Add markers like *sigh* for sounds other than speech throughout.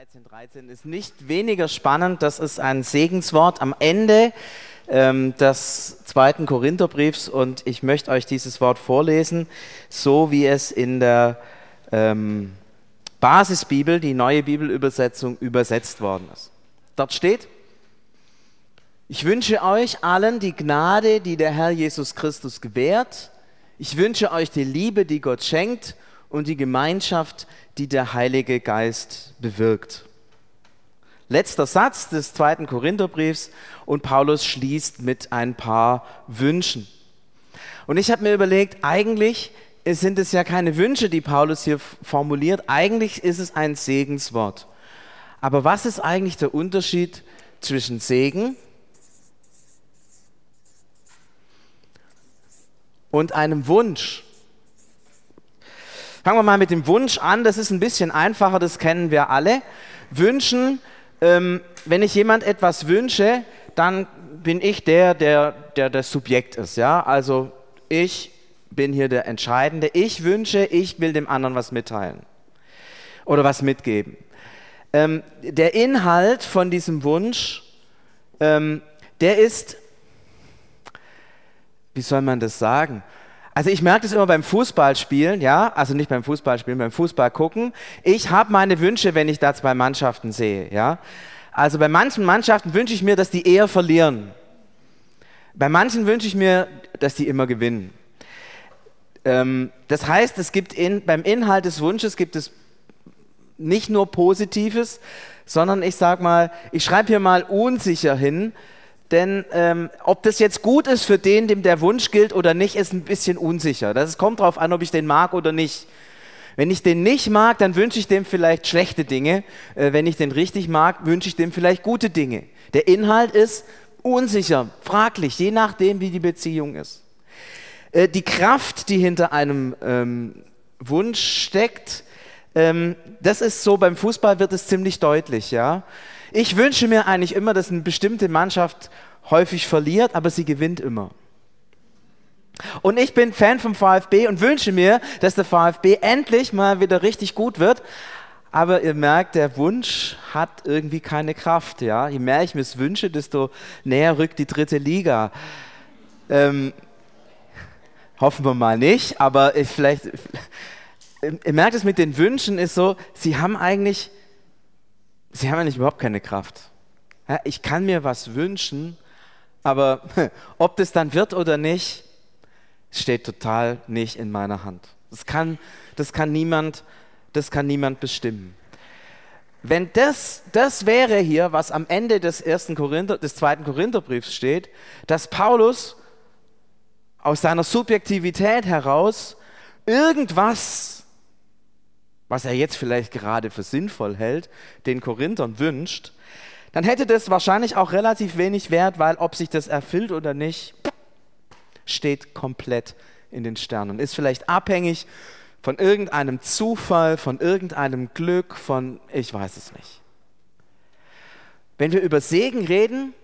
13, 13 ist nicht weniger spannend, das ist ein Segenswort am Ende ähm, des zweiten Korintherbriefs und ich möchte euch dieses Wort vorlesen, so wie es in der ähm, Basisbibel, die neue Bibelübersetzung, übersetzt worden ist. Dort steht, ich wünsche euch allen die Gnade, die der Herr Jesus Christus gewährt. Ich wünsche euch die Liebe, die Gott schenkt und die Gemeinschaft, die der Heilige Geist bewirkt. Letzter Satz des zweiten Korintherbriefs und Paulus schließt mit ein paar Wünschen. Und ich habe mir überlegt, eigentlich sind es ja keine Wünsche, die Paulus hier formuliert, eigentlich ist es ein Segenswort. Aber was ist eigentlich der Unterschied zwischen Segen und einem Wunsch? Fangen wir mal mit dem Wunsch an. Das ist ein bisschen einfacher, das kennen wir alle. Wünschen, ähm, wenn ich jemand etwas wünsche, dann bin ich der, der, der das Subjekt ist. Ja? Also ich bin hier der Entscheidende. Ich wünsche, ich will dem anderen was mitteilen oder was mitgeben. Ähm, der Inhalt von diesem Wunsch, ähm, der ist, wie soll man das sagen? Also ich merke das immer beim Fußballspielen, ja, also nicht beim Fußballspielen, beim Fußball gucken. Ich habe meine Wünsche, wenn ich da zwei Mannschaften sehe, ja. Also bei manchen Mannschaften wünsche ich mir, dass die eher verlieren. Bei manchen wünsche ich mir, dass die immer gewinnen. Ähm, das heißt, es gibt in, beim Inhalt des Wunsches gibt es nicht nur Positives, sondern ich sage mal, ich schreibe hier mal unsicher hin, denn ähm, ob das jetzt gut ist für den, dem der Wunsch gilt oder nicht, ist ein bisschen unsicher. Das kommt darauf an, ob ich den mag oder nicht. Wenn ich den nicht mag, dann wünsche ich dem vielleicht schlechte Dinge. Äh, wenn ich den richtig mag, wünsche ich dem vielleicht gute Dinge. Der Inhalt ist unsicher, fraglich, je nachdem, wie die Beziehung ist. Äh, die Kraft, die hinter einem ähm, Wunsch steckt, ähm, das ist so, beim Fußball wird es ziemlich deutlich, ja. Ich wünsche mir eigentlich immer, dass eine bestimmte Mannschaft häufig verliert, aber sie gewinnt immer. Und ich bin Fan vom VfB und wünsche mir, dass der VfB endlich mal wieder richtig gut wird. Aber ihr merkt, der Wunsch hat irgendwie keine Kraft. Ja? Je mehr ich mir es wünsche, desto näher rückt die dritte Liga. Ähm, hoffen wir mal nicht, aber ich vielleicht. Ihr merkt es mit den Wünschen ist so, sie haben eigentlich sie haben eigentlich überhaupt keine Kraft. Ja, ich kann mir was wünschen, aber *laughs* ob das dann wird oder nicht, steht total nicht in meiner Hand. Das kann, das kann, niemand, das kann niemand bestimmen. Wenn das, das wäre hier, was am Ende des, ersten Korinther, des zweiten Korintherbriefs steht, dass Paulus aus seiner Subjektivität heraus irgendwas was er jetzt vielleicht gerade für sinnvoll hält, den Korinthern wünscht, dann hätte das wahrscheinlich auch relativ wenig Wert, weil ob sich das erfüllt oder nicht, steht komplett in den Sternen. Ist vielleicht abhängig von irgendeinem Zufall, von irgendeinem Glück, von ich weiß es nicht. Wenn wir über Segen reden,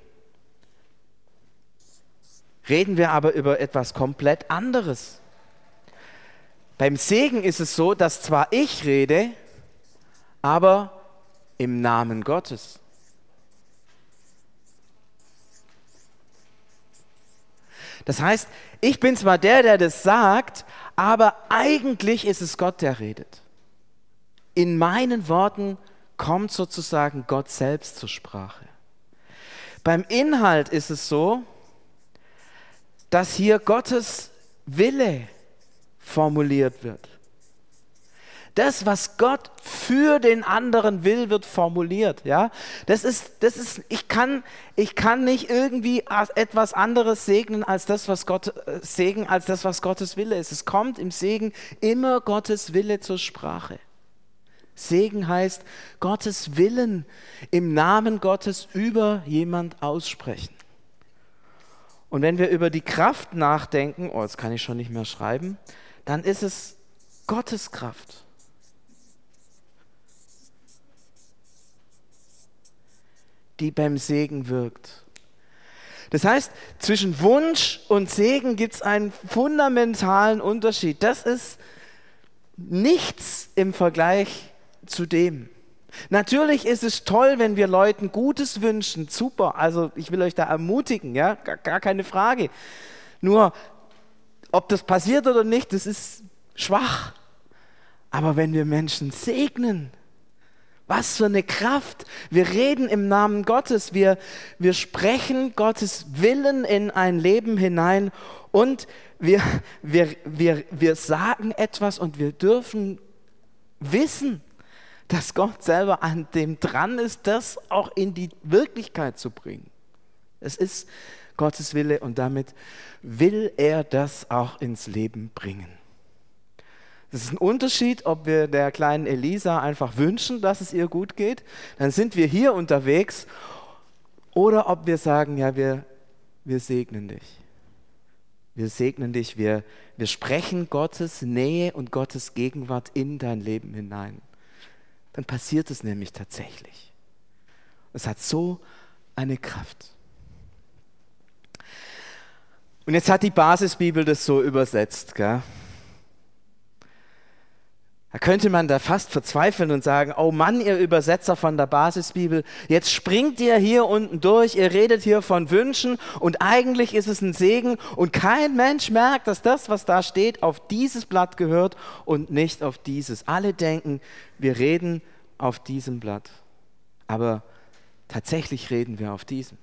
reden wir aber über etwas komplett anderes. Beim Segen ist es so, dass zwar ich rede, aber im Namen Gottes. Das heißt, ich bin zwar der, der das sagt, aber eigentlich ist es Gott, der redet. In meinen Worten kommt sozusagen Gott selbst zur Sprache. Beim Inhalt ist es so, dass hier Gottes Wille formuliert wird. Das, was Gott für den anderen will, wird formuliert. Ja, das ist, das ist, ich kann, ich kann nicht irgendwie etwas anderes segnen als das, was Gott äh, Segen, als das, was Gottes Wille ist. Es kommt im Segen immer Gottes Wille zur Sprache. Segen heißt Gottes Willen im Namen Gottes über jemand aussprechen. Und wenn wir über die Kraft nachdenken, oh, jetzt kann ich schon nicht mehr schreiben, dann ist es Gottes Kraft. Die beim Segen wirkt. Das heißt, zwischen Wunsch und Segen gibt es einen fundamentalen Unterschied. Das ist nichts im Vergleich zu dem. Natürlich ist es toll, wenn wir Leuten Gutes wünschen, super. Also ich will euch da ermutigen, ja, gar, gar keine Frage. Nur, ob das passiert oder nicht, das ist schwach. Aber wenn wir Menschen segnen, was für eine Kraft. Wir reden im Namen Gottes. Wir, wir sprechen Gottes Willen in ein Leben hinein und wir, wir, wir, wir sagen etwas und wir dürfen wissen, dass Gott selber an dem dran ist, das auch in die Wirklichkeit zu bringen. Es ist Gottes Wille und damit will er das auch ins Leben bringen. Es ist ein Unterschied, ob wir der kleinen Elisa einfach wünschen, dass es ihr gut geht, dann sind wir hier unterwegs, oder ob wir sagen, ja, wir, wir segnen dich. Wir segnen dich, wir, wir sprechen Gottes Nähe und Gottes Gegenwart in dein Leben hinein. Dann passiert es nämlich tatsächlich. Es hat so eine Kraft. Und jetzt hat die Basisbibel das so übersetzt. Gell? Da könnte man da fast verzweifeln und sagen, oh Mann, ihr Übersetzer von der Basisbibel, jetzt springt ihr hier unten durch, ihr redet hier von Wünschen und eigentlich ist es ein Segen und kein Mensch merkt, dass das, was da steht, auf dieses Blatt gehört und nicht auf dieses. Alle denken, wir reden auf diesem Blatt, aber tatsächlich reden wir auf diesem.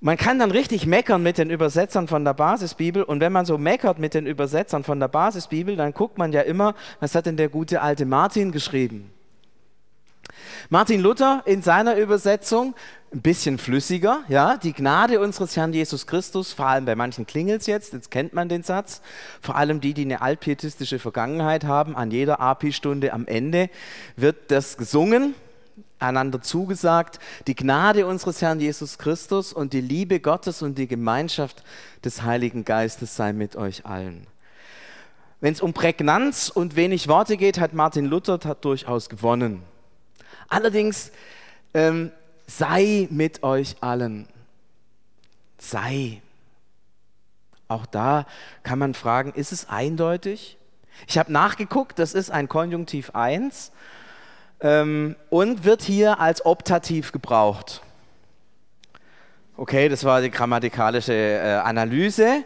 Man kann dann richtig meckern mit den Übersetzern von der Basisbibel und wenn man so meckert mit den Übersetzern von der Basisbibel, dann guckt man ja immer, was hat denn der gute alte Martin geschrieben? Martin Luther in seiner Übersetzung ein bisschen flüssiger, ja, die Gnade unseres Herrn Jesus Christus, vor allem bei manchen klingelt es jetzt, jetzt kennt man den Satz, vor allem die, die eine altpietistische Vergangenheit haben, an jeder API-Stunde am Ende wird das gesungen, einander zugesagt, die Gnade unseres Herrn Jesus Christus und die Liebe Gottes und die Gemeinschaft des Heiligen Geistes sei mit euch allen. Wenn es um Prägnanz und wenig Worte geht, hat Martin Luther hat durchaus gewonnen. Allerdings ähm, sei mit euch allen. Sei. Auch da kann man fragen, ist es eindeutig? Ich habe nachgeguckt, das ist ein Konjunktiv 1 ähm, und wird hier als Optativ gebraucht. Okay, das war die grammatikalische äh, Analyse.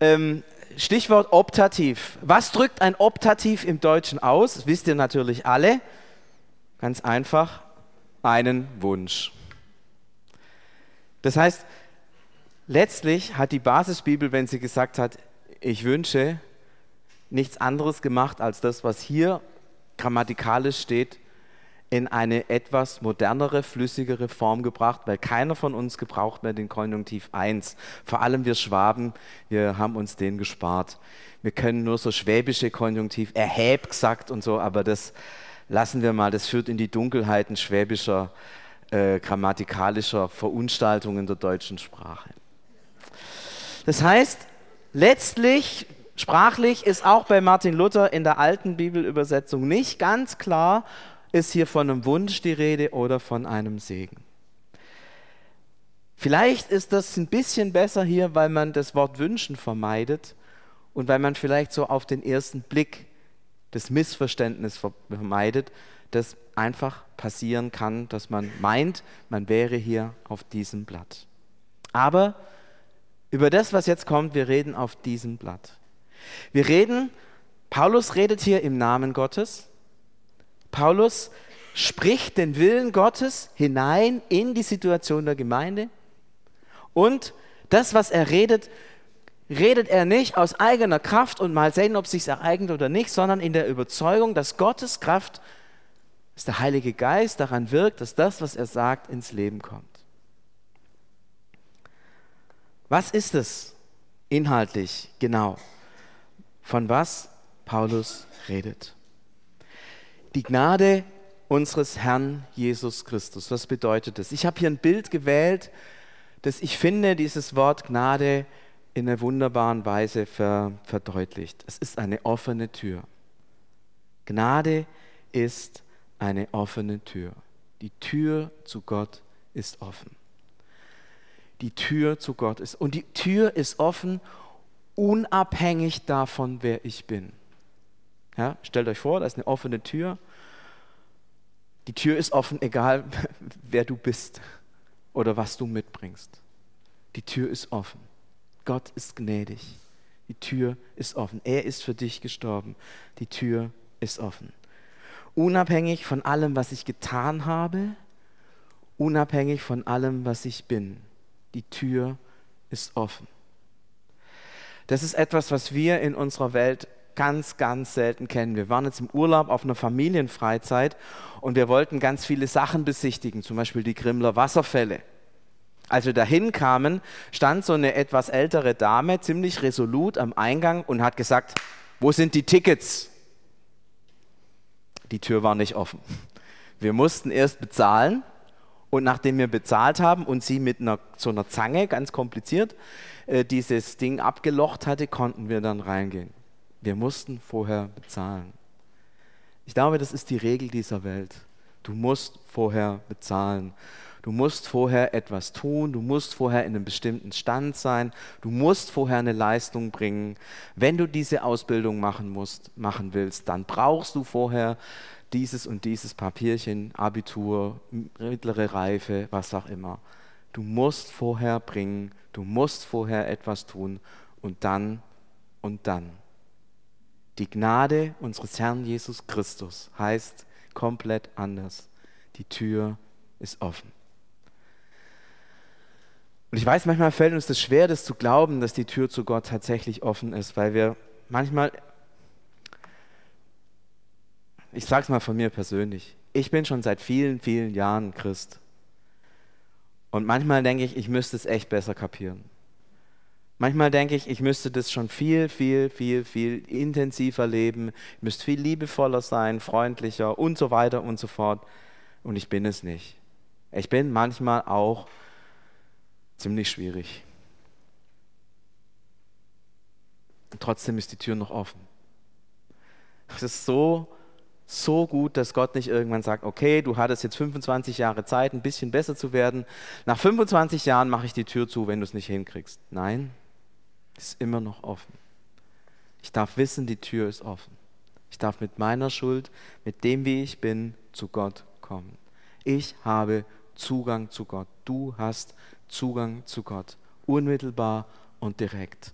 Ähm, Stichwort Optativ. Was drückt ein Optativ im Deutschen aus? Das wisst ihr natürlich alle. Ganz einfach, einen Wunsch. Das heißt, letztlich hat die Basisbibel, wenn sie gesagt hat, ich wünsche, nichts anderes gemacht als das, was hier grammatikalisch steht, in eine etwas modernere, flüssigere Form gebracht, weil keiner von uns gebraucht mehr den Konjunktiv 1. Vor allem wir Schwaben, wir haben uns den gespart. Wir können nur so schwäbische Konjunktiv, erhäb gesagt und so, aber das lassen wir mal, das führt in die Dunkelheiten schwäbischer, äh, grammatikalischer Verunstaltungen der deutschen Sprache. Das heißt, letztlich sprachlich ist auch bei Martin Luther in der alten Bibelübersetzung nicht ganz klar, ist hier von einem Wunsch die Rede oder von einem Segen. Vielleicht ist das ein bisschen besser hier, weil man das Wort wünschen vermeidet und weil man vielleicht so auf den ersten Blick das Missverständnis vermeidet, das einfach passieren kann, dass man meint, man wäre hier auf diesem Blatt. Aber über das, was jetzt kommt, wir reden auf diesem Blatt. Wir reden, Paulus redet hier im Namen Gottes, Paulus spricht den Willen Gottes hinein in die Situation der Gemeinde und das, was er redet, redet er nicht aus eigener Kraft und mal sehen, ob es sich ereignet oder nicht, sondern in der Überzeugung, dass Gottes Kraft, dass der Heilige Geist daran wirkt, dass das, was er sagt, ins Leben kommt. Was ist es inhaltlich genau, von was Paulus redet? Die Gnade unseres Herrn Jesus Christus. Was bedeutet das? Ich habe hier ein Bild gewählt, das ich finde, dieses Wort Gnade in einer wunderbaren Weise ver, verdeutlicht. Es ist eine offene Tür. Gnade ist eine offene Tür. Die Tür zu Gott ist offen. Die Tür zu Gott ist. Und die Tür ist offen, unabhängig davon, wer ich bin. Ja, stellt euch vor, da ist eine offene Tür Die Tür ist offen, egal *laughs* wer du bist oder was du mitbringst. Die Tür ist offen. Gott ist gnädig. Die Tür ist offen. Er ist für dich gestorben. Die Tür ist offen. Unabhängig von allem, was ich getan habe, unabhängig von allem, was ich bin. Die Tür ist offen. Das ist etwas, was wir in unserer Welt ganz, ganz selten kennen. Wir waren jetzt im Urlaub auf einer Familienfreizeit und wir wollten ganz viele Sachen besichtigen, zum Beispiel die Grimler Wasserfälle. Als wir dahin kamen, stand so eine etwas ältere Dame ziemlich resolut am Eingang und hat gesagt, wo sind die Tickets? Die Tür war nicht offen. Wir mussten erst bezahlen und nachdem wir bezahlt haben und sie mit einer, so einer Zange, ganz kompliziert, äh, dieses Ding abgelocht hatte, konnten wir dann reingehen. Wir mussten vorher bezahlen. Ich glaube, das ist die Regel dieser Welt. Du musst vorher bezahlen. Du musst vorher etwas tun, du musst vorher in einem bestimmten Stand sein, du musst vorher eine Leistung bringen. Wenn du diese Ausbildung machen musst, machen willst, dann brauchst du vorher dieses und dieses Papierchen, Abitur, mittlere Reife, was auch immer. Du musst vorher bringen, du musst vorher etwas tun und dann und dann. Die Gnade unseres Herrn Jesus Christus heißt komplett anders. Die Tür ist offen. Und ich weiß, manchmal fällt uns das schwer, das zu glauben, dass die Tür zu Gott tatsächlich offen ist, weil wir manchmal, ich sage es mal von mir persönlich, ich bin schon seit vielen, vielen Jahren Christ. Und manchmal denke ich, ich müsste es echt besser kapieren. Manchmal denke ich, ich müsste das schon viel, viel, viel, viel intensiver leben. Ich müsste viel liebevoller sein, freundlicher und so weiter und so fort. Und ich bin es nicht. Ich bin manchmal auch ziemlich schwierig. Und trotzdem ist die Tür noch offen. Es ist so, so gut, dass Gott nicht irgendwann sagt, okay, du hattest jetzt 25 Jahre Zeit, ein bisschen besser zu werden. Nach 25 Jahren mache ich die Tür zu, wenn du es nicht hinkriegst. Nein, ist immer noch offen. Ich darf wissen, die Tür ist offen. Ich darf mit meiner Schuld, mit dem, wie ich bin, zu Gott kommen. Ich habe Zugang zu Gott. Du hast Zugang zu Gott. Unmittelbar und direkt.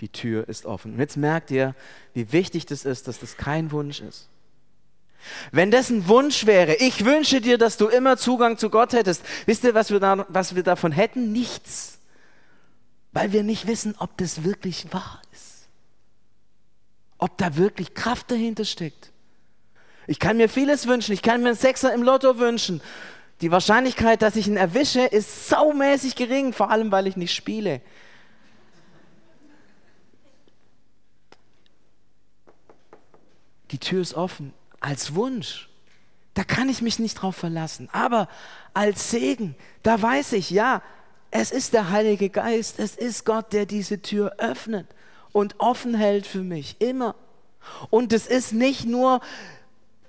Die Tür ist offen. Und jetzt merkt ihr, wie wichtig das ist, dass das kein Wunsch ist. Wenn das ein Wunsch wäre, ich wünsche dir, dass du immer Zugang zu Gott hättest, wisst ihr, was wir, da, was wir davon hätten? Nichts. Weil wir nicht wissen, ob das wirklich wahr ist. Ob da wirklich Kraft dahinter steckt. Ich kann mir vieles wünschen. Ich kann mir einen Sechser im Lotto wünschen. Die Wahrscheinlichkeit, dass ich ihn erwische, ist saumäßig gering, vor allem weil ich nicht spiele. Die Tür ist offen als Wunsch. Da kann ich mich nicht drauf verlassen. Aber als Segen, da weiß ich, ja, es ist der Heilige Geist, es ist Gott, der diese Tür öffnet und offen hält für mich, immer. Und es ist nicht nur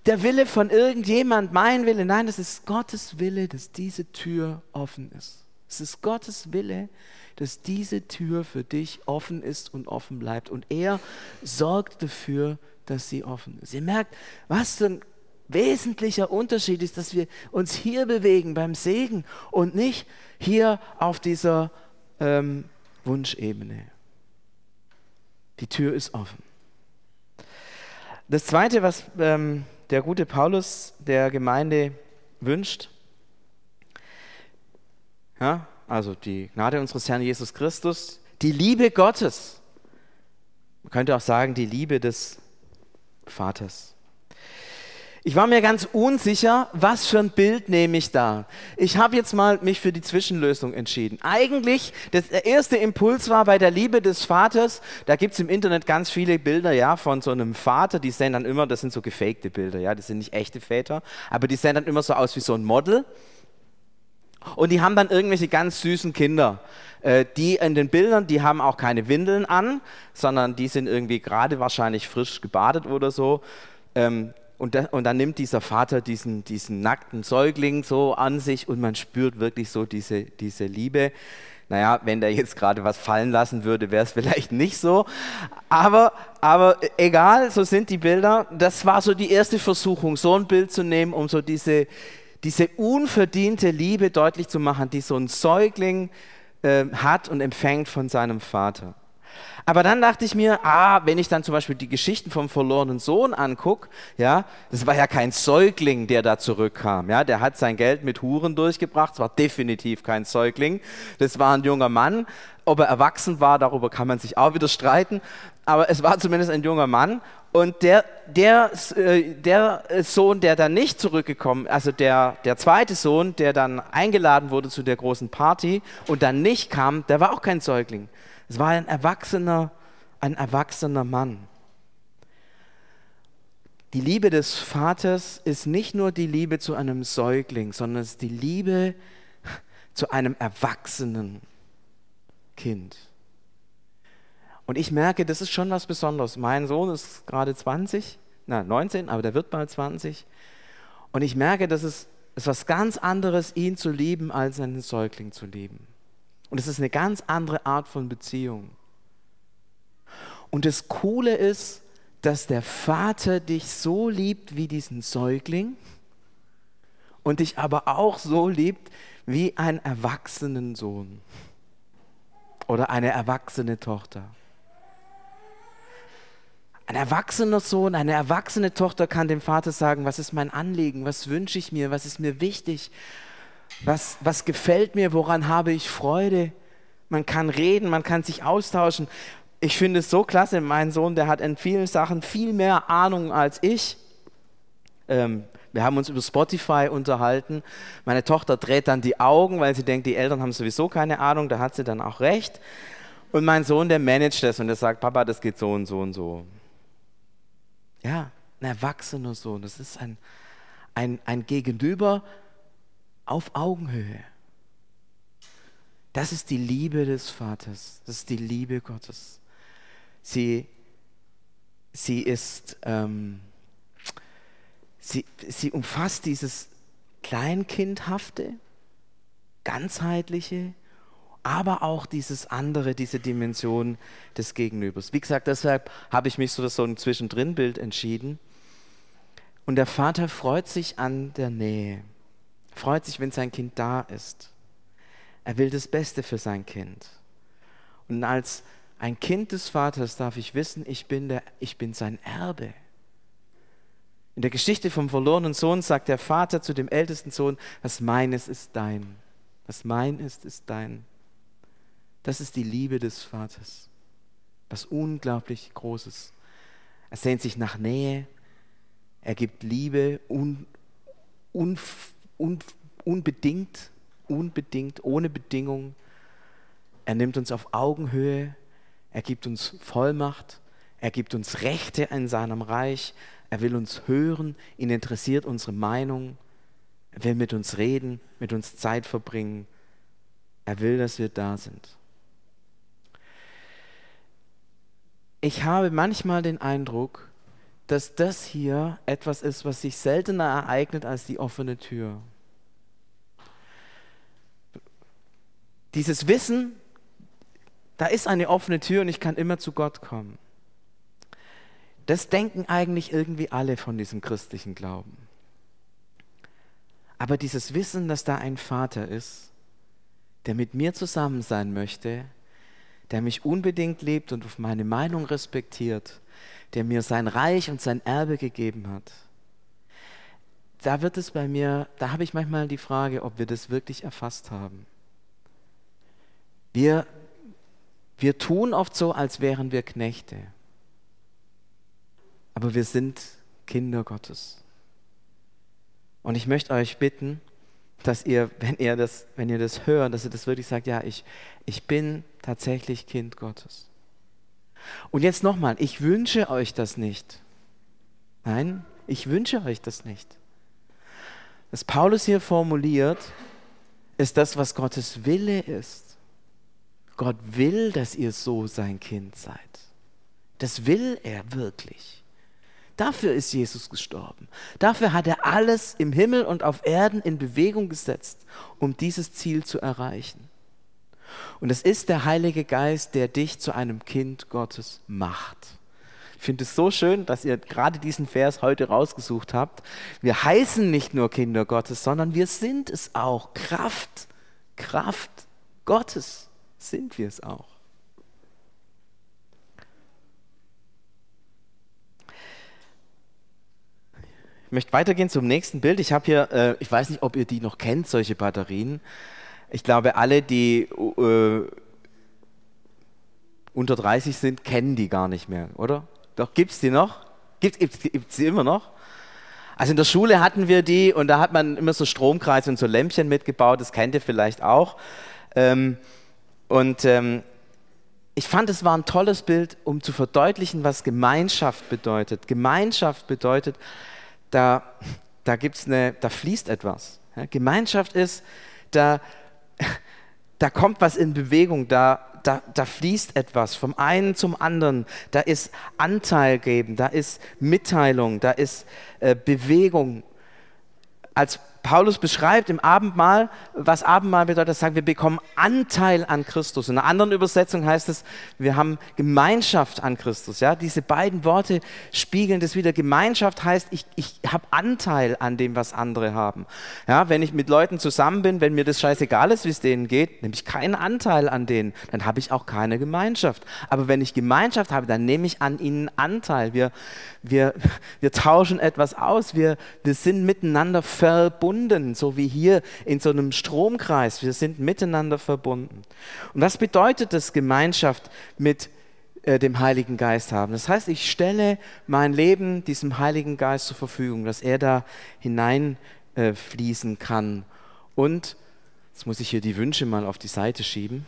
der Wille von irgendjemand, mein Wille. Nein, es ist Gottes Wille, dass diese Tür offen ist. Es ist Gottes Wille, dass diese Tür für dich offen ist und offen bleibt. Und er sorgt dafür, dass sie offen ist. Ihr merkt, was für ein wesentlicher Unterschied ist, dass wir uns hier bewegen beim Segen und nicht hier auf dieser ähm, Wunschebene. Die Tür ist offen. Das Zweite, was ähm, der gute Paulus der Gemeinde wünscht. Ja, also die Gnade unseres Herrn Jesus Christus, die Liebe Gottes. Man könnte auch sagen, die Liebe des Vaters. Ich war mir ganz unsicher, was für ein Bild nehme ich da. Ich habe jetzt mal mich für die Zwischenlösung entschieden. Eigentlich, das, der erste Impuls war bei der Liebe des Vaters, da gibt es im Internet ganz viele Bilder ja, von so einem Vater, die sehen dann immer, das sind so gefakte Bilder, ja, das sind nicht echte Väter, aber die sehen dann immer so aus wie so ein Model. Und die haben dann irgendwelche ganz süßen Kinder. Äh, die in den Bildern, die haben auch keine Windeln an, sondern die sind irgendwie gerade wahrscheinlich frisch gebadet oder so. Ähm, und, da, und dann nimmt dieser Vater diesen, diesen nackten Säugling so an sich und man spürt wirklich so diese, diese Liebe. Naja, wenn der jetzt gerade was fallen lassen würde, wäre es vielleicht *laughs* nicht so. Aber, aber egal, so sind die Bilder. Das war so die erste Versuchung, so ein Bild zu nehmen, um so diese, diese unverdiente Liebe deutlich zu machen, die so ein Säugling äh, hat und empfängt von seinem Vater. Aber dann dachte ich mir, ah, wenn ich dann zum Beispiel die Geschichten vom verlorenen Sohn angucke, ja, das war ja kein Säugling, der da zurückkam, ja, der hat sein Geld mit Huren durchgebracht, es war definitiv kein Säugling, das war ein junger Mann, ob er erwachsen war, darüber kann man sich auch wieder streiten, aber es war zumindest ein junger Mann. Und der, der, äh, der Sohn, der dann nicht zurückgekommen, also der, der zweite Sohn, der dann eingeladen wurde zu der großen Party und dann nicht kam, der war auch kein Säugling. Es war ein erwachsener, ein erwachsener Mann. Die Liebe des Vaters ist nicht nur die Liebe zu einem Säugling, sondern es ist die Liebe zu einem erwachsenen Kind. Und ich merke, das ist schon was Besonderes. Mein Sohn ist gerade 20, na 19, aber der wird bald 20. Und ich merke, dass es ist was ganz anderes, ihn zu lieben, als einen Säugling zu lieben. Und es ist eine ganz andere Art von Beziehung. Und das Coole ist, dass der Vater dich so liebt wie diesen Säugling und dich aber auch so liebt wie einen erwachsenen Sohn oder eine erwachsene Tochter. Ein erwachsener Sohn, eine erwachsene Tochter kann dem Vater sagen, was ist mein Anliegen, was wünsche ich mir, was ist mir wichtig, was, was gefällt mir? Woran habe ich Freude? Man kann reden, man kann sich austauschen. Ich finde es so klasse. Mein Sohn, der hat in vielen Sachen viel mehr Ahnung als ich. Ähm, wir haben uns über Spotify unterhalten. Meine Tochter dreht dann die Augen, weil sie denkt, die Eltern haben sowieso keine Ahnung. Da hat sie dann auch recht. Und mein Sohn, der managt das und der sagt, Papa, das geht so und so und so. Ja, ein erwachsener Sohn. Das ist ein, ein, ein Gegenüber, auf Augenhöhe. Das ist die Liebe des Vaters, das ist die Liebe Gottes. Sie, sie ist, ähm, sie, sie umfasst dieses Kleinkindhafte, ganzheitliche, aber auch dieses andere, diese Dimension des Gegenübers. Wie gesagt, deshalb habe ich mich so so ein Zwischendrin-Bild entschieden. Und der Vater freut sich an der Nähe freut sich, wenn sein Kind da ist. Er will das Beste für sein Kind. Und als ein Kind des Vaters darf ich wissen, ich bin, der, ich bin sein Erbe. In der Geschichte vom verlorenen Sohn sagt der Vater zu dem ältesten Sohn, was meines ist dein. Was mein ist, ist dein. Das ist die Liebe des Vaters. Was unglaublich Großes. Er sehnt sich nach Nähe. Er gibt Liebe un, un, un, unbedingt, unbedingt, ohne Bedingung. Er nimmt uns auf Augenhöhe, er gibt uns Vollmacht, er gibt uns Rechte in seinem Reich, er will uns hören, ihn interessiert unsere Meinung, er will mit uns reden, mit uns Zeit verbringen, er will, dass wir da sind. Ich habe manchmal den Eindruck, dass das hier etwas ist, was sich seltener ereignet als die offene Tür. Dieses Wissen, da ist eine offene Tür und ich kann immer zu Gott kommen. Das denken eigentlich irgendwie alle von diesem christlichen Glauben. Aber dieses Wissen, dass da ein Vater ist, der mit mir zusammen sein möchte, der mich unbedingt liebt und auf meine Meinung respektiert, der mir sein Reich und sein Erbe gegeben hat. Da wird es bei mir, da habe ich manchmal die Frage, ob wir das wirklich erfasst haben. Wir, wir tun oft so, als wären wir Knechte. Aber wir sind Kinder Gottes. Und ich möchte euch bitten, dass ihr, wenn ihr das, wenn ihr das hört, dass ihr das wirklich sagt, ja, ich, ich bin tatsächlich Kind Gottes. Und jetzt nochmal, ich wünsche euch das nicht. Nein, ich wünsche euch das nicht. Was Paulus hier formuliert, ist das, was Gottes Wille ist. Gott will, dass ihr so sein Kind seid. Das will er wirklich. Dafür ist Jesus gestorben. Dafür hat er alles im Himmel und auf Erden in Bewegung gesetzt, um dieses Ziel zu erreichen. Und es ist der Heilige Geist, der dich zu einem Kind Gottes macht. Ich finde es so schön, dass ihr gerade diesen Vers heute rausgesucht habt. Wir heißen nicht nur Kinder Gottes, sondern wir sind es auch. Kraft, Kraft Gottes sind wir es auch. Ich möchte weitergehen zum nächsten Bild. Ich habe hier, äh, ich weiß nicht, ob ihr die noch kennt, solche Batterien. Ich glaube, alle, die äh, unter 30 sind, kennen die gar nicht mehr, oder? Doch, gibt es die noch? Gibt es die immer noch? Also in der Schule hatten wir die und da hat man immer so Stromkreise und so Lämpchen mitgebaut, das kennt ihr vielleicht auch. Ähm, und ähm, ich fand, es war ein tolles Bild, um zu verdeutlichen, was Gemeinschaft bedeutet. Gemeinschaft bedeutet, da, da, gibt's eine, da fließt etwas. Ja, Gemeinschaft ist, da, da kommt was in Bewegung, da, da, da fließt etwas vom einen zum anderen, da ist Anteil geben, da ist Mitteilung, da ist äh, Bewegung. Als Paulus beschreibt im Abendmahl, was Abendmahl bedeutet, er sagt, wir bekommen Anteil an Christus. In einer anderen Übersetzung heißt es, wir haben Gemeinschaft an Christus. Ja, diese beiden Worte spiegeln das wieder. Gemeinschaft heißt, ich, ich habe Anteil an dem, was andere haben. Ja, wenn ich mit Leuten zusammen bin, wenn mir das scheißegal ist, wie es denen geht, nehme ich keinen Anteil an denen, dann habe ich auch keine Gemeinschaft. Aber wenn ich Gemeinschaft habe, dann nehme ich an ihnen Anteil. Wir, wir, wir tauschen etwas aus. Wir, wir sind miteinander verbunden verbunden, so wie hier in so einem Stromkreis. Wir sind miteinander verbunden. Und was bedeutet das, Gemeinschaft mit äh, dem Heiligen Geist haben? Das heißt, ich stelle mein Leben diesem Heiligen Geist zur Verfügung, dass er da hineinfließen äh, kann. Und jetzt muss ich hier die Wünsche mal auf die Seite schieben.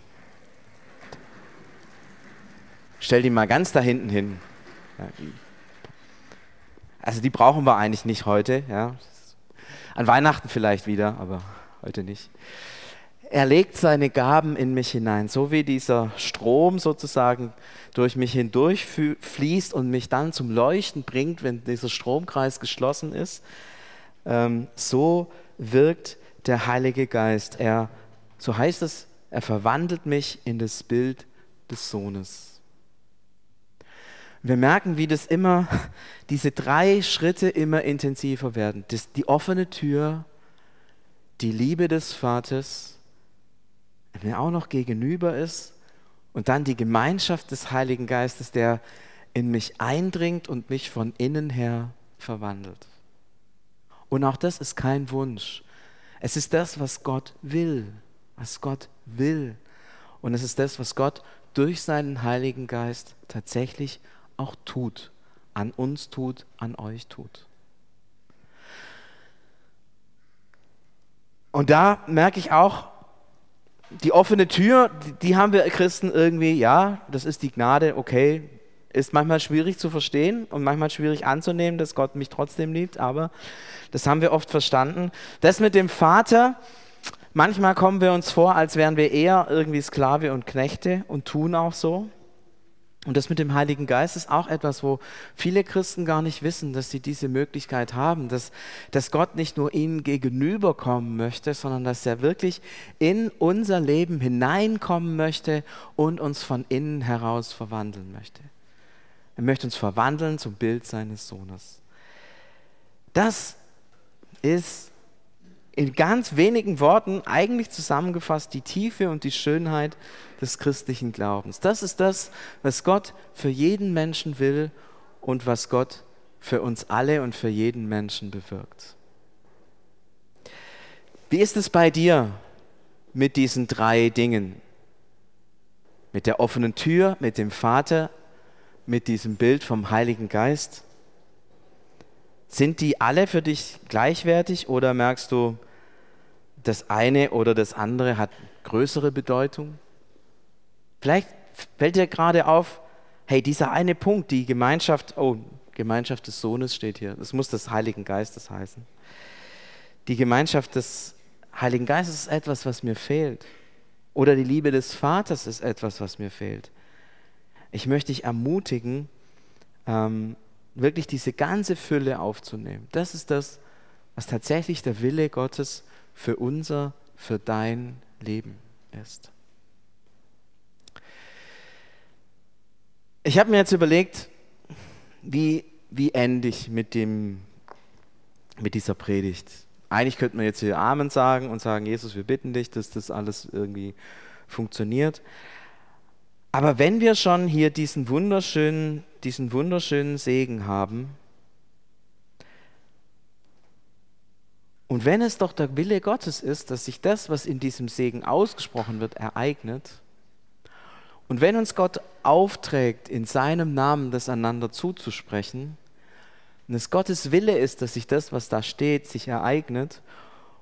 Stell die mal ganz da hinten hin. Also die brauchen wir eigentlich nicht heute. Ja. An Weihnachten vielleicht wieder, aber heute nicht. Er legt seine Gaben in mich hinein, so wie dieser Strom sozusagen durch mich hindurch fließt und mich dann zum Leuchten bringt, wenn dieser Stromkreis geschlossen ist. Ähm, so wirkt der Heilige Geist. Er, so heißt es, er verwandelt mich in das Bild des Sohnes. Wir merken, wie das immer, *laughs* diese drei Schritte immer intensiver werden. Das, die offene Tür, die Liebe des Vaters, der auch noch gegenüber ist, und dann die Gemeinschaft des Heiligen Geistes, der in mich eindringt und mich von innen her verwandelt. Und auch das ist kein Wunsch. Es ist das, was Gott will, was Gott will. Und es ist das, was Gott durch seinen Heiligen Geist tatsächlich auch tut, an uns tut, an euch tut. Und da merke ich auch, die offene Tür, die haben wir Christen irgendwie, ja, das ist die Gnade, okay, ist manchmal schwierig zu verstehen und manchmal schwierig anzunehmen, dass Gott mich trotzdem liebt, aber das haben wir oft verstanden. Das mit dem Vater, manchmal kommen wir uns vor, als wären wir eher irgendwie Sklave und Knechte und tun auch so. Und das mit dem Heiligen Geist ist auch etwas, wo viele Christen gar nicht wissen, dass sie diese Möglichkeit haben, dass, dass Gott nicht nur ihnen gegenüberkommen möchte, sondern dass er wirklich in unser Leben hineinkommen möchte und uns von innen heraus verwandeln möchte. Er möchte uns verwandeln zum Bild seines Sohnes. Das ist in ganz wenigen Worten eigentlich zusammengefasst die Tiefe und die Schönheit des christlichen Glaubens. Das ist das, was Gott für jeden Menschen will und was Gott für uns alle und für jeden Menschen bewirkt. Wie ist es bei dir mit diesen drei Dingen? Mit der offenen Tür, mit dem Vater, mit diesem Bild vom Heiligen Geist? Sind die alle für dich gleichwertig oder merkst du, das eine oder das andere hat größere Bedeutung? Vielleicht fällt dir gerade auf, hey, dieser eine Punkt, die Gemeinschaft, oh, Gemeinschaft des Sohnes steht hier, das muss des Heiligen Geistes heißen. Die Gemeinschaft des Heiligen Geistes ist etwas, was mir fehlt. Oder die Liebe des Vaters ist etwas, was mir fehlt. Ich möchte dich ermutigen, ähm, wirklich diese ganze Fülle aufzunehmen. Das ist das, was tatsächlich der Wille Gottes für unser, für dein Leben ist. Ich habe mir jetzt überlegt, wie, wie ende ich mit, dem, mit dieser Predigt. Eigentlich könnte man jetzt hier Amen sagen und sagen, Jesus, wir bitten dich, dass das alles irgendwie funktioniert. Aber wenn wir schon hier diesen wunderschönen, diesen wunderschönen Segen haben, und wenn es doch der Wille Gottes ist, dass sich das, was in diesem Segen ausgesprochen wird, ereignet, und wenn uns Gott aufträgt, in seinem Namen das einander zuzusprechen, und es Gottes Wille ist, dass sich das, was da steht, sich ereignet,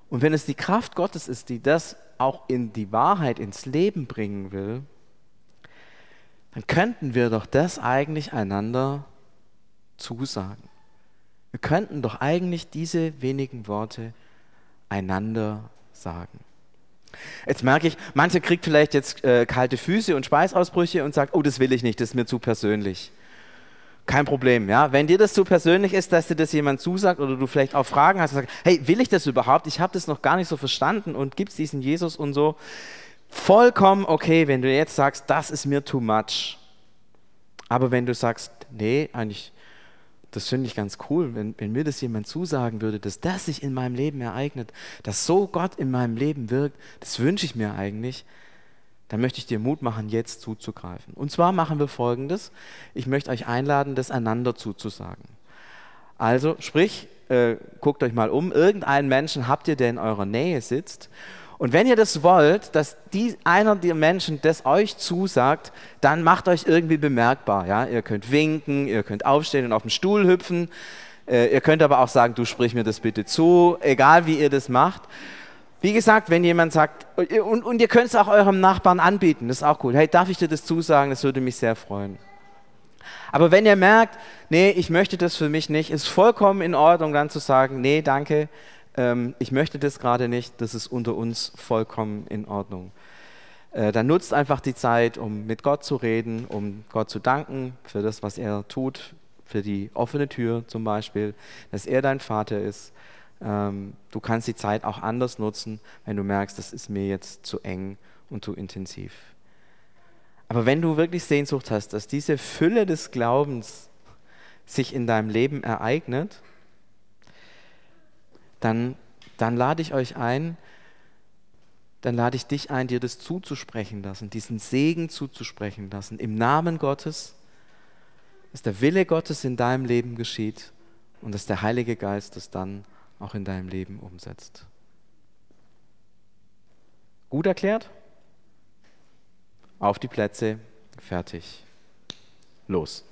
und wenn es die Kraft Gottes ist, die das auch in die Wahrheit, ins Leben bringen will, dann könnten wir doch das eigentlich einander zusagen. Wir könnten doch eigentlich diese wenigen Worte einander sagen. Jetzt merke ich, manche kriegt vielleicht jetzt äh, kalte Füße und Speisausbrüche und sagt, oh, das will ich nicht, das ist mir zu persönlich. Kein Problem, ja. Wenn dir das zu persönlich ist, dass dir das jemand zusagt oder du vielleicht auch Fragen hast und sagst, hey, will ich das überhaupt? Ich habe das noch gar nicht so verstanden und gibt es diesen Jesus und so. Vollkommen okay, wenn du jetzt sagst, das ist mir too much. Aber wenn du sagst, nee, eigentlich das finde ich ganz cool, wenn, wenn, mir das jemand zusagen würde, dass das sich in meinem Leben ereignet, dass so Gott in meinem Leben wirkt, das wünsche ich mir eigentlich, dann möchte ich dir Mut machen, jetzt zuzugreifen. Und zwar machen wir Folgendes. Ich möchte euch einladen, das einander zuzusagen. Also sprich, äh, guckt euch mal um, irgendeinen Menschen habt ihr, der in eurer Nähe sitzt und wenn ihr das wollt, dass die, einer der Menschen das euch zusagt, dann macht euch irgendwie bemerkbar. Ja? Ihr könnt winken, ihr könnt aufstehen und auf den Stuhl hüpfen. Äh, ihr könnt aber auch sagen, du sprich mir das bitte zu, egal wie ihr das macht. Wie gesagt, wenn jemand sagt, und, und ihr könnt es auch eurem Nachbarn anbieten, das ist auch cool. Hey, darf ich dir das zusagen? Das würde mich sehr freuen. Aber wenn ihr merkt, nee, ich möchte das für mich nicht, ist vollkommen in Ordnung, dann zu sagen, nee, danke, ähm, ich möchte das gerade nicht, das ist unter uns vollkommen in Ordnung. Äh, dann nutzt einfach die Zeit, um mit Gott zu reden, um Gott zu danken für das, was er tut, für die offene Tür zum Beispiel, dass er dein Vater ist. Ähm, du kannst die Zeit auch anders nutzen, wenn du merkst, das ist mir jetzt zu eng und zu intensiv. Aber wenn du wirklich Sehnsucht hast, dass diese Fülle des Glaubens sich in deinem Leben ereignet, dann, dann lade ich euch ein, dann lade ich dich ein, dir das zuzusprechen lassen, diesen Segen zuzusprechen lassen, im Namen Gottes, dass der Wille Gottes in deinem Leben geschieht und dass der Heilige Geist es dann auch in deinem Leben umsetzt. Gut erklärt? Auf die Plätze, fertig, los.